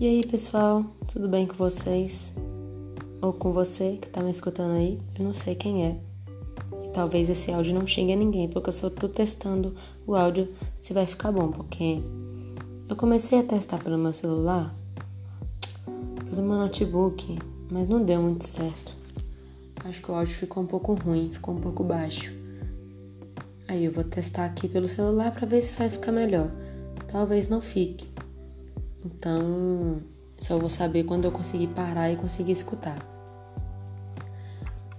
E aí, pessoal, tudo bem com vocês? Ou com você que tá me escutando aí? Eu não sei quem é. E talvez esse áudio não chegue a ninguém, porque eu só tô testando o áudio se vai ficar bom, porque eu comecei a testar pelo meu celular, pelo meu notebook, mas não deu muito certo. Acho que o áudio ficou um pouco ruim, ficou um pouco baixo. Aí eu vou testar aqui pelo celular para ver se vai ficar melhor. Talvez não fique. Então, só vou saber quando eu conseguir parar e conseguir escutar.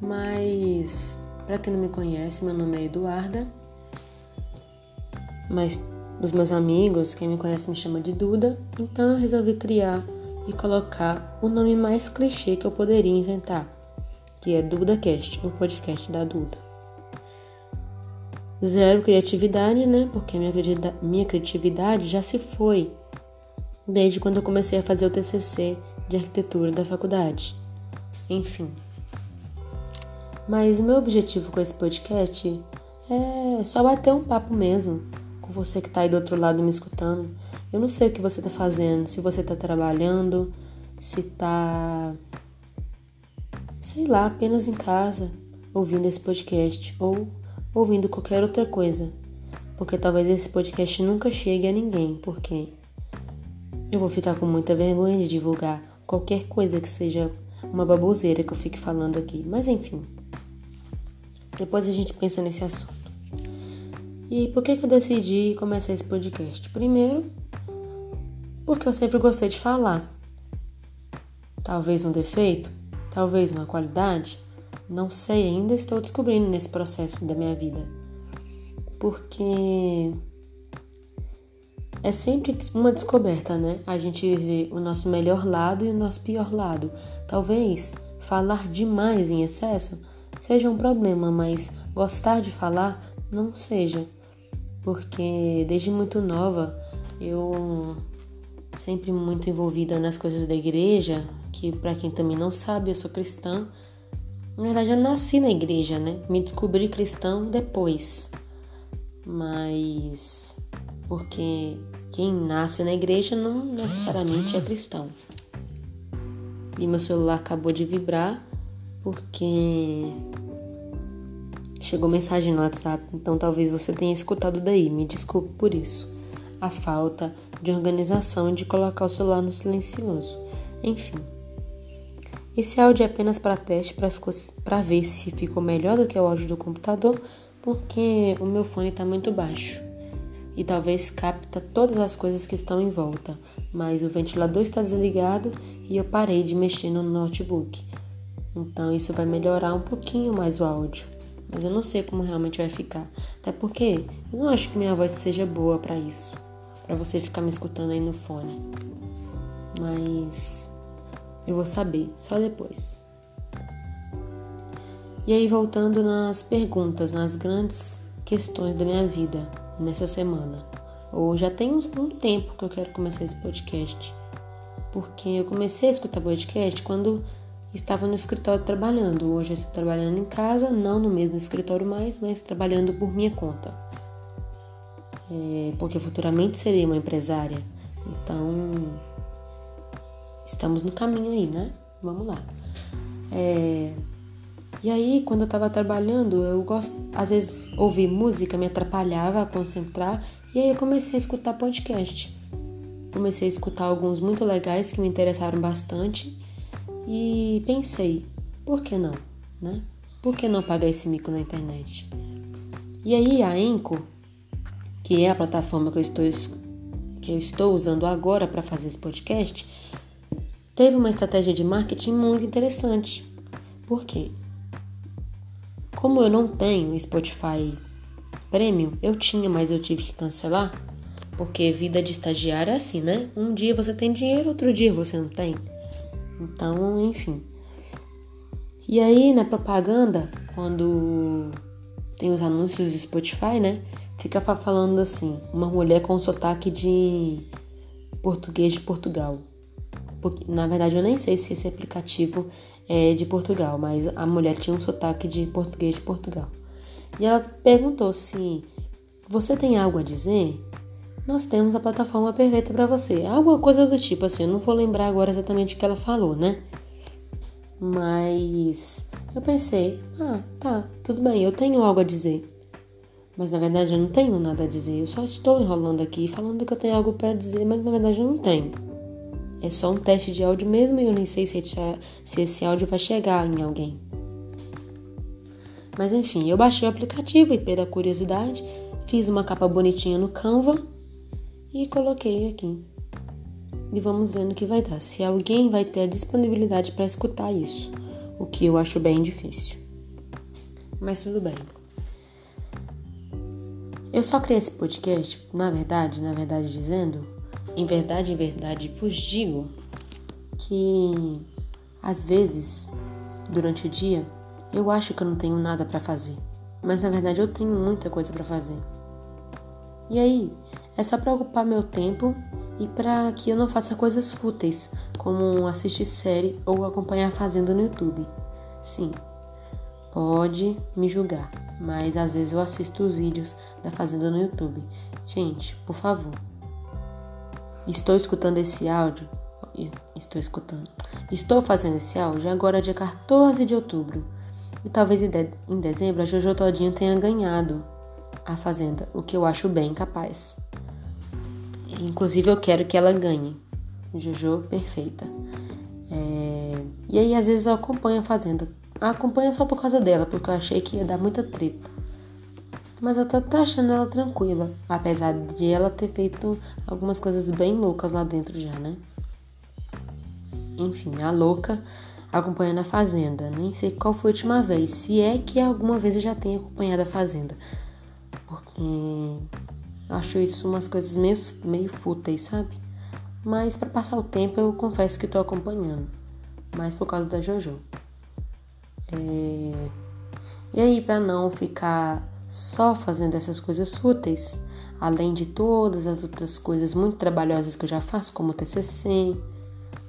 Mas, para quem não me conhece, meu nome é Eduarda. Mas dos meus amigos, quem me conhece me chama de Duda. Então eu resolvi criar e colocar o nome mais clichê que eu poderia inventar, que é DudaCast, o podcast da Duda. Zero criatividade, né? Porque minha, minha criatividade já se foi desde quando eu comecei a fazer o TCC de arquitetura da faculdade. Enfim. Mas o meu objetivo com esse podcast é só bater um papo mesmo com você que tá aí do outro lado me escutando. Eu não sei o que você tá fazendo, se você tá trabalhando, se tá sei lá, apenas em casa, ouvindo esse podcast ou ouvindo qualquer outra coisa. Porque talvez esse podcast nunca chegue a ninguém, porque eu vou ficar com muita vergonha de divulgar qualquer coisa que seja uma baboseira que eu fique falando aqui. Mas enfim. Depois a gente pensa nesse assunto. E por que, que eu decidi começar esse podcast? Primeiro, porque eu sempre gostei de falar. Talvez um defeito, talvez uma qualidade, não sei, ainda estou descobrindo nesse processo da minha vida. Porque é sempre uma descoberta, né? A gente vê o nosso melhor lado e o nosso pior lado. Talvez falar demais em excesso seja um problema, mas gostar de falar não seja. Porque desde muito nova eu sempre muito envolvida nas coisas da igreja, que para quem também não sabe, eu sou cristã. Na verdade, eu nasci na igreja, né? Me descobri cristão depois. Mas porque quem nasce na igreja não necessariamente é cristão. E meu celular acabou de vibrar porque chegou mensagem no WhatsApp, então talvez você tenha escutado daí. Me desculpe por isso. A falta de organização e de colocar o celular no silencioso. Enfim. Esse áudio é apenas para teste, para ver se ficou melhor do que o áudio do computador, porque o meu fone está muito baixo e talvez capta todas as coisas que estão em volta, mas o ventilador está desligado e eu parei de mexer no notebook. Então isso vai melhorar um pouquinho mais o áudio, mas eu não sei como realmente vai ficar. Até porque eu não acho que minha voz seja boa para isso, para você ficar me escutando aí no fone. Mas eu vou saber só depois. E aí voltando nas perguntas, nas grandes questões da minha vida nessa semana. Ou já tem um, tempo que eu quero começar esse podcast. Porque eu comecei a escutar podcast quando estava no escritório trabalhando. Hoje eu estou trabalhando em casa, não no mesmo escritório mais, mas trabalhando por minha conta. É, porque futuramente serei uma empresária. Então, estamos no caminho aí, né? Vamos lá. É, e aí, quando eu estava trabalhando, eu gosto, às vezes ouvir música me atrapalhava a concentrar, e aí eu comecei a escutar podcast. Comecei a escutar alguns muito legais que me interessaram bastante e pensei, por que não, né? Por que não pagar esse mico na internet? E aí a Enco, que é a plataforma que eu estou, que eu estou usando agora para fazer esse podcast, teve uma estratégia de marketing muito interessante. Por quê? Como eu não tenho Spotify Premium, eu tinha, mas eu tive que cancelar. Porque vida de estagiário é assim, né? Um dia você tem dinheiro, outro dia você não tem. Então, enfim. E aí, na propaganda, quando tem os anúncios do Spotify, né? Fica falando assim: uma mulher com sotaque de português de Portugal. Porque, na verdade, eu nem sei se esse aplicativo é de Portugal, mas a mulher tinha um sotaque de português de Portugal. E ela perguntou se você tem algo a dizer? nós temos a plataforma perfeita para você. Alguma coisa do tipo assim, eu não vou lembrar agora exatamente o que ela falou, né? Mas eu pensei, ah, tá, tudo bem, eu tenho algo a dizer. Mas na verdade eu não tenho nada a dizer, eu só estou enrolando aqui falando que eu tenho algo para dizer, mas na verdade eu não tenho. É só um teste de áudio mesmo e eu nem sei se, se esse áudio vai chegar em alguém. Mas enfim, eu baixei o aplicativo e pela curiosidade, fiz uma capa bonitinha no Canva e coloquei aqui. E vamos ver no que vai dar. Se alguém vai ter a disponibilidade para escutar isso, o que eu acho bem difícil. Mas tudo bem. Eu só criei esse podcast, na verdade, na verdade dizendo, em verdade, em verdade, vos digo que às vezes, durante o dia, eu acho que eu não tenho nada para fazer, mas na verdade eu tenho muita coisa para fazer. E aí, é só para ocupar meu tempo e para que eu não faça coisas fúteis, como assistir série ou acompanhar a Fazenda no YouTube. Sim, pode me julgar, mas às vezes eu assisto os vídeos da Fazenda no YouTube. Gente, por favor. Estou escutando esse áudio. Estou escutando. Estou fazendo esse áudio agora dia 14 de outubro. E talvez em dezembro a Jojo Todinho tenha ganhado a Fazenda, o que eu acho bem capaz. Inclusive eu quero que ela ganhe. Jojo, perfeita. É... E aí às vezes eu acompanho a Fazenda. acompanho só por causa dela, porque eu achei que ia dar muita treta. Mas eu tô achando ela tranquila, apesar de ela ter feito algumas coisas bem loucas lá dentro já, né? Enfim, a louca acompanhando a Fazenda. Nem sei qual foi a última vez, se é que alguma vez eu já tenho acompanhado a Fazenda. Porque acho isso umas coisas meio, meio fúteis, sabe? Mas para passar o tempo eu confesso que tô acompanhando. Mas por causa da JoJo. É... E aí, para não ficar só fazendo essas coisas fúteis, além de todas as outras coisas muito trabalhosas que eu já faço, como TCC,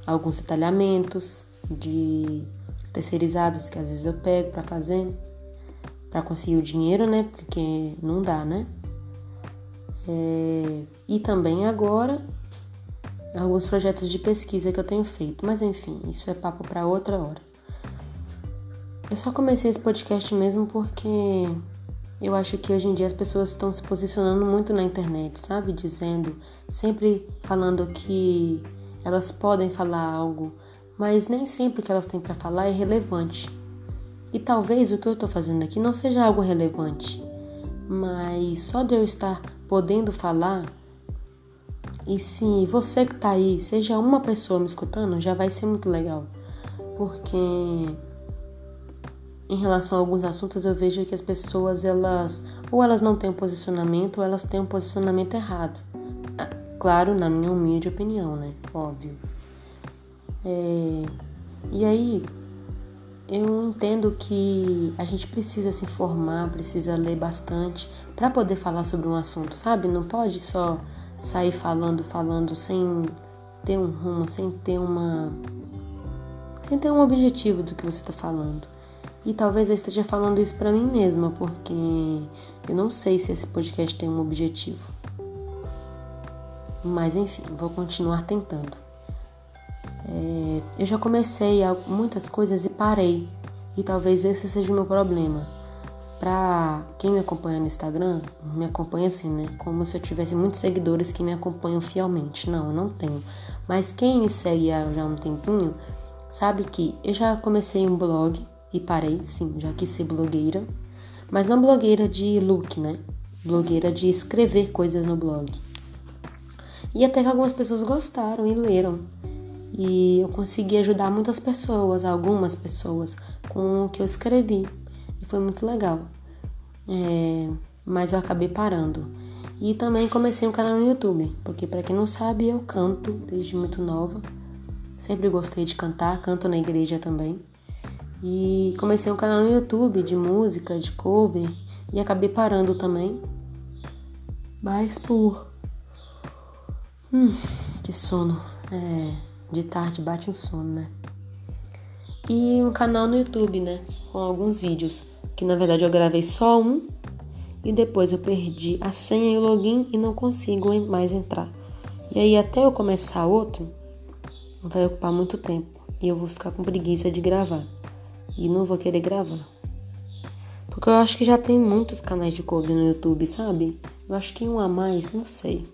alguns detalhamentos de terceirizados que às vezes eu pego para fazer, para conseguir o dinheiro, né? Porque não dá, né? É, e também agora alguns projetos de pesquisa que eu tenho feito, mas enfim, isso é papo para outra hora. Eu só comecei esse podcast mesmo porque eu acho que hoje em dia as pessoas estão se posicionando muito na internet, sabe? Dizendo, sempre falando que elas podem falar algo, mas nem sempre o que elas têm para falar é relevante. E talvez o que eu estou fazendo aqui não seja algo relevante, mas só de eu estar podendo falar, e se você que está aí seja uma pessoa me escutando, já vai ser muito legal, porque em relação a alguns assuntos eu vejo que as pessoas elas ou elas não têm um posicionamento ou elas têm um posicionamento errado. Ah, claro, na minha humilde opinião, né? Óbvio. É... E aí eu entendo que a gente precisa se informar, precisa ler bastante para poder falar sobre um assunto, sabe? Não pode só sair falando, falando sem ter um rumo, sem ter uma sem ter um objetivo do que você está falando. E talvez eu esteja falando isso para mim mesma, porque eu não sei se esse podcast tem um objetivo. Mas enfim, vou continuar tentando. É, eu já comecei muitas coisas e parei. E talvez esse seja o meu problema. Pra quem me acompanha no Instagram, me acompanha assim, né? Como se eu tivesse muitos seguidores que me acompanham fielmente. Não, eu não tenho. Mas quem me segue há já um tempinho sabe que eu já comecei um blog e parei, sim, já quis ser blogueira, mas não blogueira de look, né? Blogueira de escrever coisas no blog. E até que algumas pessoas gostaram e leram. E eu consegui ajudar muitas pessoas, algumas pessoas, com o que eu escrevi. E foi muito legal. É, mas eu acabei parando. E também comecei um canal no YouTube, porque para quem não sabe, eu canto desde muito nova. Sempre gostei de cantar, canto na igreja também. E comecei um canal no YouTube de música, de cover, e acabei parando também. Mas por. Hum, que sono. É, de tarde bate um sono, né? E um canal no YouTube, né? Com alguns vídeos. Que na verdade eu gravei só um. e depois eu perdi a senha e o login e não consigo mais entrar. E aí até eu começar outro, vai ocupar muito tempo e eu vou ficar com preguiça de gravar e não vou querer gravar. Porque eu acho que já tem muitos canais de cover no YouTube, sabe? Eu acho que um a mais, não sei.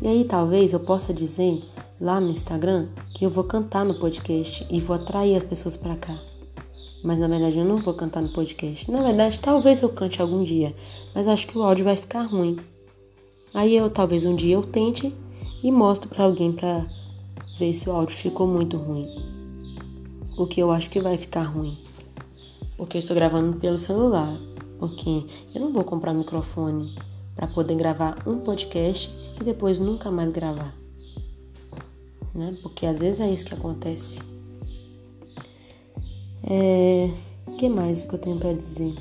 E aí talvez eu possa dizer lá no Instagram que eu vou cantar no podcast e vou atrair as pessoas para cá. Mas na verdade eu não vou cantar no podcast. Na verdade, talvez eu cante algum dia, mas acho que o áudio vai ficar ruim. Aí eu talvez um dia eu tente e mostro para alguém para ver se o áudio ficou muito ruim. O que eu acho que vai ficar ruim. Porque eu estou gravando pelo celular. Porque eu não vou comprar microfone para poder gravar um podcast e depois nunca mais gravar. Né? Porque às vezes é isso que acontece. É, o que mais que eu tenho para dizer?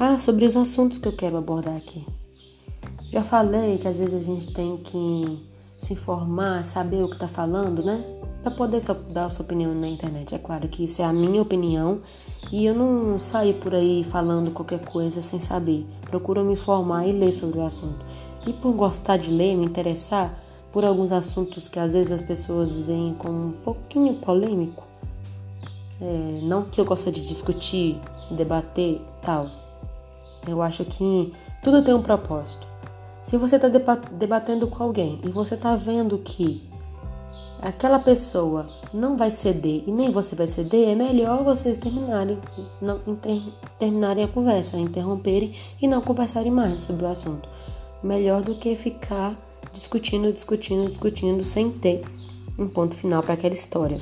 Ah, sobre os assuntos que eu quero abordar aqui. Já falei que às vezes a gente tem que se informar, saber o que tá falando, né? Para poder dar a sua opinião na internet. É claro que isso é a minha opinião e eu não saio por aí falando qualquer coisa sem saber. Procuro me informar e ler sobre o assunto. E por gostar de ler, me interessar por alguns assuntos que às vezes as pessoas veem como um pouquinho polêmico. É, não que eu goste de discutir, debater tal. Eu acho que tudo tem um propósito. Se você está debatendo com alguém e você está vendo que aquela pessoa não vai ceder e nem você vai ceder, é melhor vocês terminarem, não, inter, terminarem a conversa, interromperem e não conversarem mais sobre o assunto. Melhor do que ficar discutindo, discutindo, discutindo sem ter um ponto final para aquela história.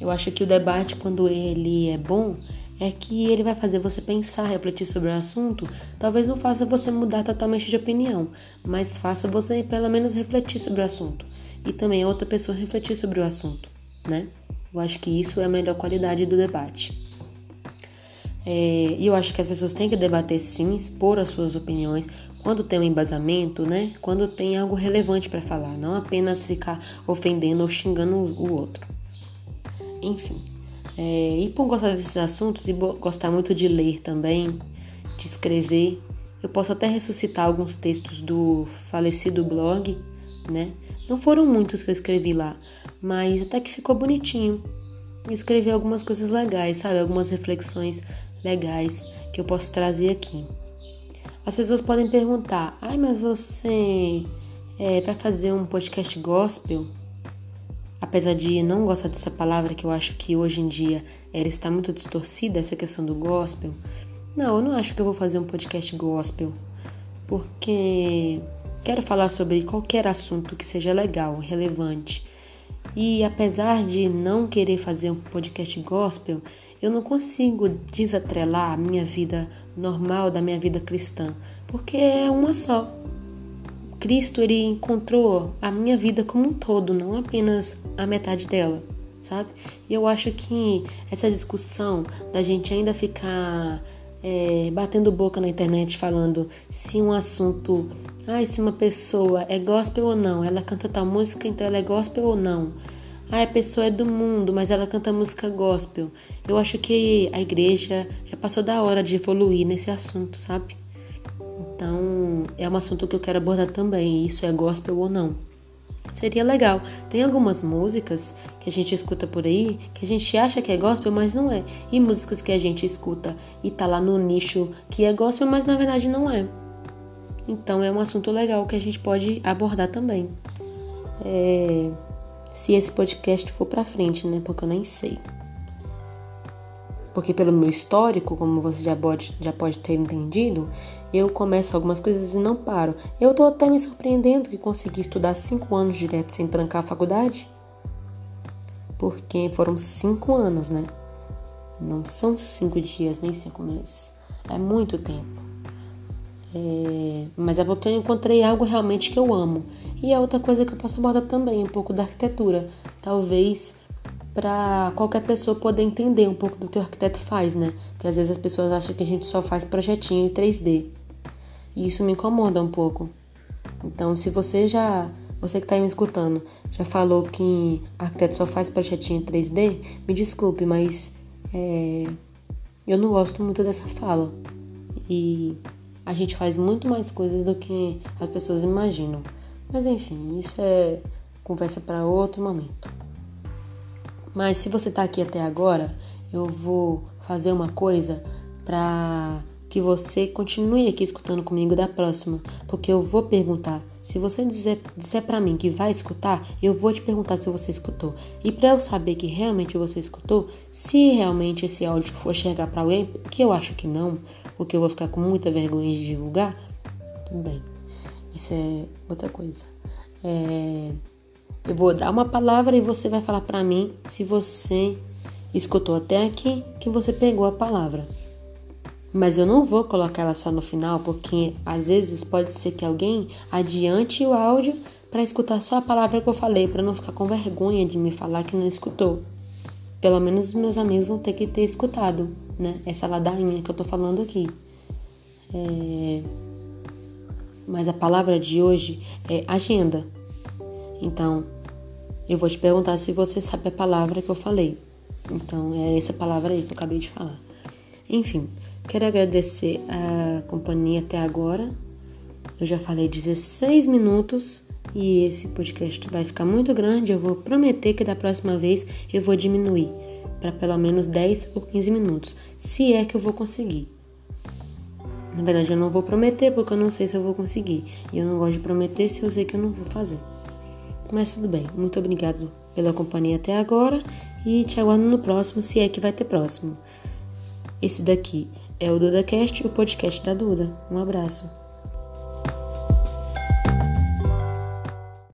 Eu acho que o debate, quando ele é bom, é que ele vai fazer você pensar, refletir sobre o assunto. Talvez não faça você mudar totalmente de opinião, mas faça você pelo menos refletir sobre o assunto. E também outra pessoa refletir sobre o assunto né? Eu acho que isso é a melhor qualidade do debate. É, e eu acho que as pessoas têm que debater sim, expor as suas opiniões, quando tem um embasamento, né? Quando tem algo relevante para falar, não apenas ficar ofendendo ou xingando o outro. Enfim, é, e por gostar desses assuntos e gostar muito de ler também, de escrever, eu posso até ressuscitar alguns textos do falecido blog, né? Não foram muitos que eu escrevi lá, mas até que ficou bonitinho. Escrevi algumas coisas legais, sabe? Algumas reflexões legais que eu posso trazer aqui. As pessoas podem perguntar: ai, mas você é, vai fazer um podcast gospel? Apesar de não gostar dessa palavra, que eu acho que hoje em dia ela está muito distorcida, essa questão do gospel. Não, eu não acho que eu vou fazer um podcast gospel, porque quero falar sobre qualquer assunto que seja legal, relevante e apesar de não querer fazer um podcast gospel, eu não consigo desatrelar a minha vida normal da minha vida cristã, porque é uma só. Cristo ele encontrou a minha vida como um todo, não apenas a metade dela, sabe? E eu acho que essa discussão da gente ainda ficar é, batendo boca na internet falando se um assunto, ah, se uma pessoa é gospel ou não, ela canta tal música, então ela é gospel ou não. Ah, a pessoa é do mundo, mas ela canta música gospel. Eu acho que a igreja já passou da hora de evoluir nesse assunto, sabe? Então, é um assunto que eu quero abordar também, isso é gospel ou não. Seria legal. Tem algumas músicas que a gente escuta por aí que a gente acha que é gospel, mas não é. E músicas que a gente escuta e tá lá no nicho que é gospel, mas na verdade não é. Então é um assunto legal que a gente pode abordar também. É... Se esse podcast for pra frente, né? Porque eu nem sei. Porque pelo meu histórico, como você já pode, já pode ter entendido, eu começo algumas coisas e não paro. Eu tô até me surpreendendo que consegui estudar cinco anos direto sem trancar a faculdade. Porque foram cinco anos, né? Não são cinco dias nem cinco meses. É muito tempo. É... Mas é porque eu encontrei algo realmente que eu amo. E a outra coisa que eu posso abordar também, um pouco da arquitetura. Talvez para qualquer pessoa poder entender um pouco do que o arquiteto faz, né? Que às vezes as pessoas acham que a gente só faz projetinho em 3D. E isso me incomoda um pouco. Então, se você já, você que está me escutando, já falou que arquiteto só faz projetinho em 3D, me desculpe, mas é, eu não gosto muito dessa fala. E a gente faz muito mais coisas do que as pessoas imaginam. Mas enfim, isso é conversa para outro momento. Mas se você está aqui até agora, eu vou fazer uma coisa para que você continue aqui escutando comigo da próxima, porque eu vou perguntar. Se você dizer, disser para mim que vai escutar, eu vou te perguntar se você escutou. E para eu saber que realmente você escutou, se realmente esse áudio for chegar para alguém, que eu acho que não, porque eu vou ficar com muita vergonha de divulgar, tudo bem. Isso é outra coisa. É, eu vou dar uma palavra e você vai falar para mim se você escutou até aqui, que você pegou a palavra. Mas eu não vou colocar ela só no final, porque às vezes pode ser que alguém adiante o áudio para escutar só a palavra que eu falei, para não ficar com vergonha de me falar que não escutou. Pelo menos os meus amigos vão ter que ter escutado, né? Essa ladainha que eu tô falando aqui. É... Mas a palavra de hoje é agenda. Então, eu vou te perguntar se você sabe a palavra que eu falei. Então, é essa palavra aí que eu acabei de falar. Enfim, Quero agradecer a companhia até agora. Eu já falei 16 minutos e esse podcast vai ficar muito grande. Eu vou prometer que da próxima vez eu vou diminuir para pelo menos 10 ou 15 minutos, se é que eu vou conseguir. Na verdade, eu não vou prometer porque eu não sei se eu vou conseguir. E eu não gosto de prometer se eu sei que eu não vou fazer. Mas tudo bem. Muito obrigado pela companhia até agora e te aguardo no próximo, se é que vai ter próximo. Esse daqui é o DudaCast, o podcast da Duda. Um abraço.